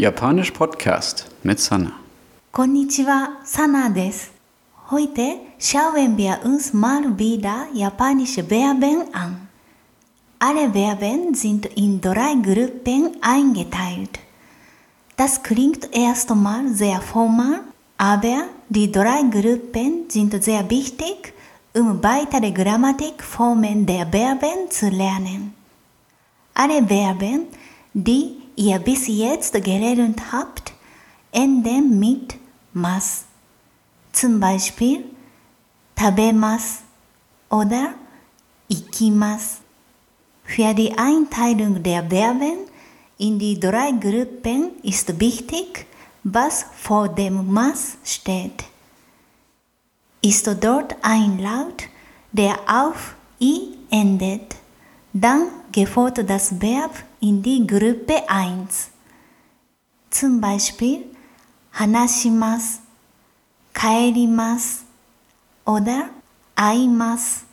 Japanisch Podcast mit Sanna. Konnichiwa, Sana des. Heute schauen wir uns mal wieder japanische Verben an. Alle Verben sind in drei Gruppen eingeteilt. Das klingt erstmal sehr formal, aber die drei Gruppen sind sehr wichtig, um weitere Grammatikformen der Verben zu lernen. Alle Verben, die ihr bis jetzt gelernt habt, enden mit mas. Zum Beispiel tabemas oder ikimas. Für die Einteilung der Verben in die drei Gruppen ist wichtig, was vor dem mas steht. Ist dort ein Laut, der auf i endet, dann gefällt das Verb in die Gruppe 1. Zum Beispiel hanashimasu, kaerimasu oder aimasu.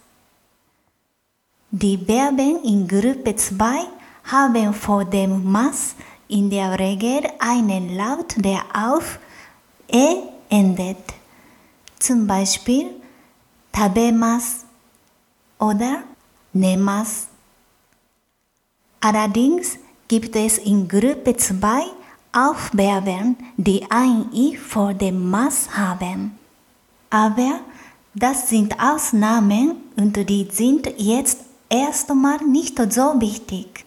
Die Verben in Gruppe 2 haben vor dem mas in der Regel einen Laut, der auf e endet. Zum Beispiel tabemas oder nemas. Allerdings gibt es in Gruppe 2 auch Verben, die ein i vor dem mas haben. Aber das sind Ausnahmen und die sind jetzt erstmal nicht so wichtig.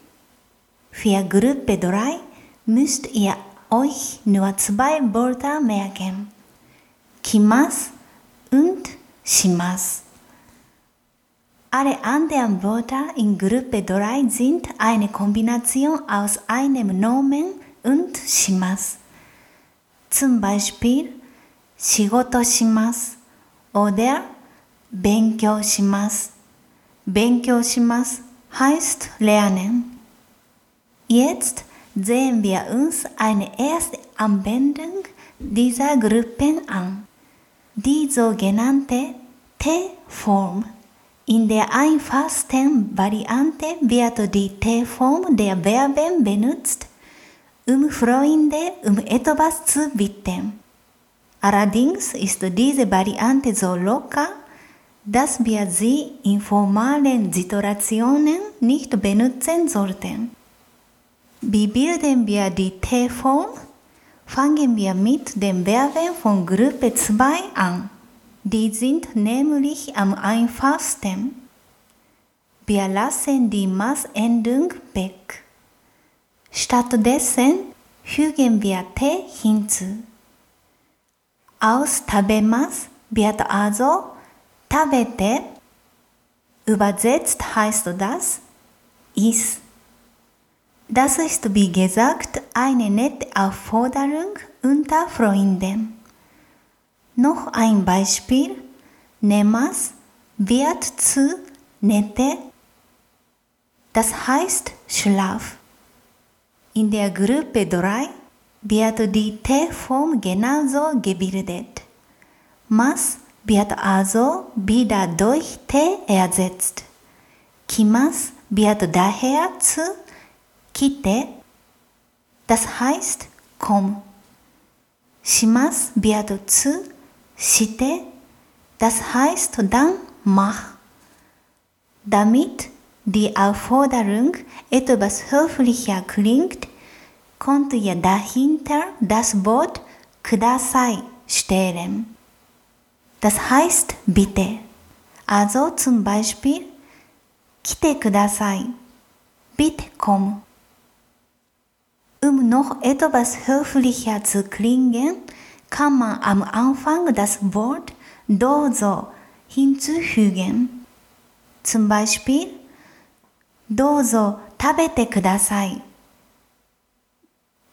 Für Gruppe 3 müsst ihr euch nur zwei Wörter merken. Kimas und shimas. Alle anderen Wörter in Gruppe 3 sind eine Kombination aus einem Nomen und shimas. Zum Beispiel Shigoto shimas oder Benkyou shimas. Benkyou shimas heißt lernen. Jetzt sehen wir uns eine erste Anwendung dieser Gruppen an. Die sogenannte T-Form. In der einfachsten Variante wird die T-Form der Verben benutzt, um Freunde um etwas zu bitten. Allerdings ist diese Variante so locker, dass wir sie in formalen Situationen nicht benutzen sollten. Wie bilden wir die T-Form? Fangen wir mit den Verben von Gruppe 2 an. Die sind nämlich am einfachsten. Wir lassen die Maßendung weg. Stattdessen fügen wir T hinzu. Aus tabemas wird also tabete. Übersetzt heißt das is. Das ist wie gesagt eine nette Aufforderung unter Freunden. Noch ein Beispiel. Nemas wird zu nette. Das heißt Schlaf. In der Gruppe 3 wird die T-Form genauso gebildet. Mas wird also wieder durch T ersetzt. Kimas wird daher zu kite, das heißt komm. Shimas wird zu shite, das heißt dann mach. Damit die Aufforderung etwas höflicher klingt, konnte ihr dahinter das Wort kudasai stellen. Das heißt bitte. Also zum Beispiel kite kudasai. Bitte komm. Um noch etwas höflicher zu klingen, kann man am Anfang das Wort Dozo hinzufügen. Zum Beispiel Dozo tabete kudasai.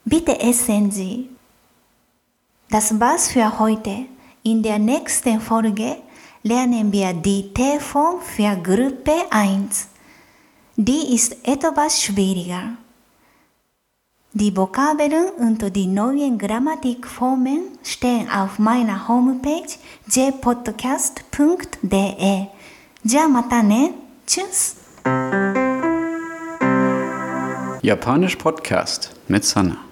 Bitte essen Sie. Das war's für heute. In der nächsten Folge lernen wir die T-Form für Gruppe 1. Die ist etwas schwieriger. Die Vokabeln und die neuen Grammatikformen stehen auf meiner Homepage jpodcast.de. Ja, mata. Tschüss. Japanisch Podcast mit Sanna.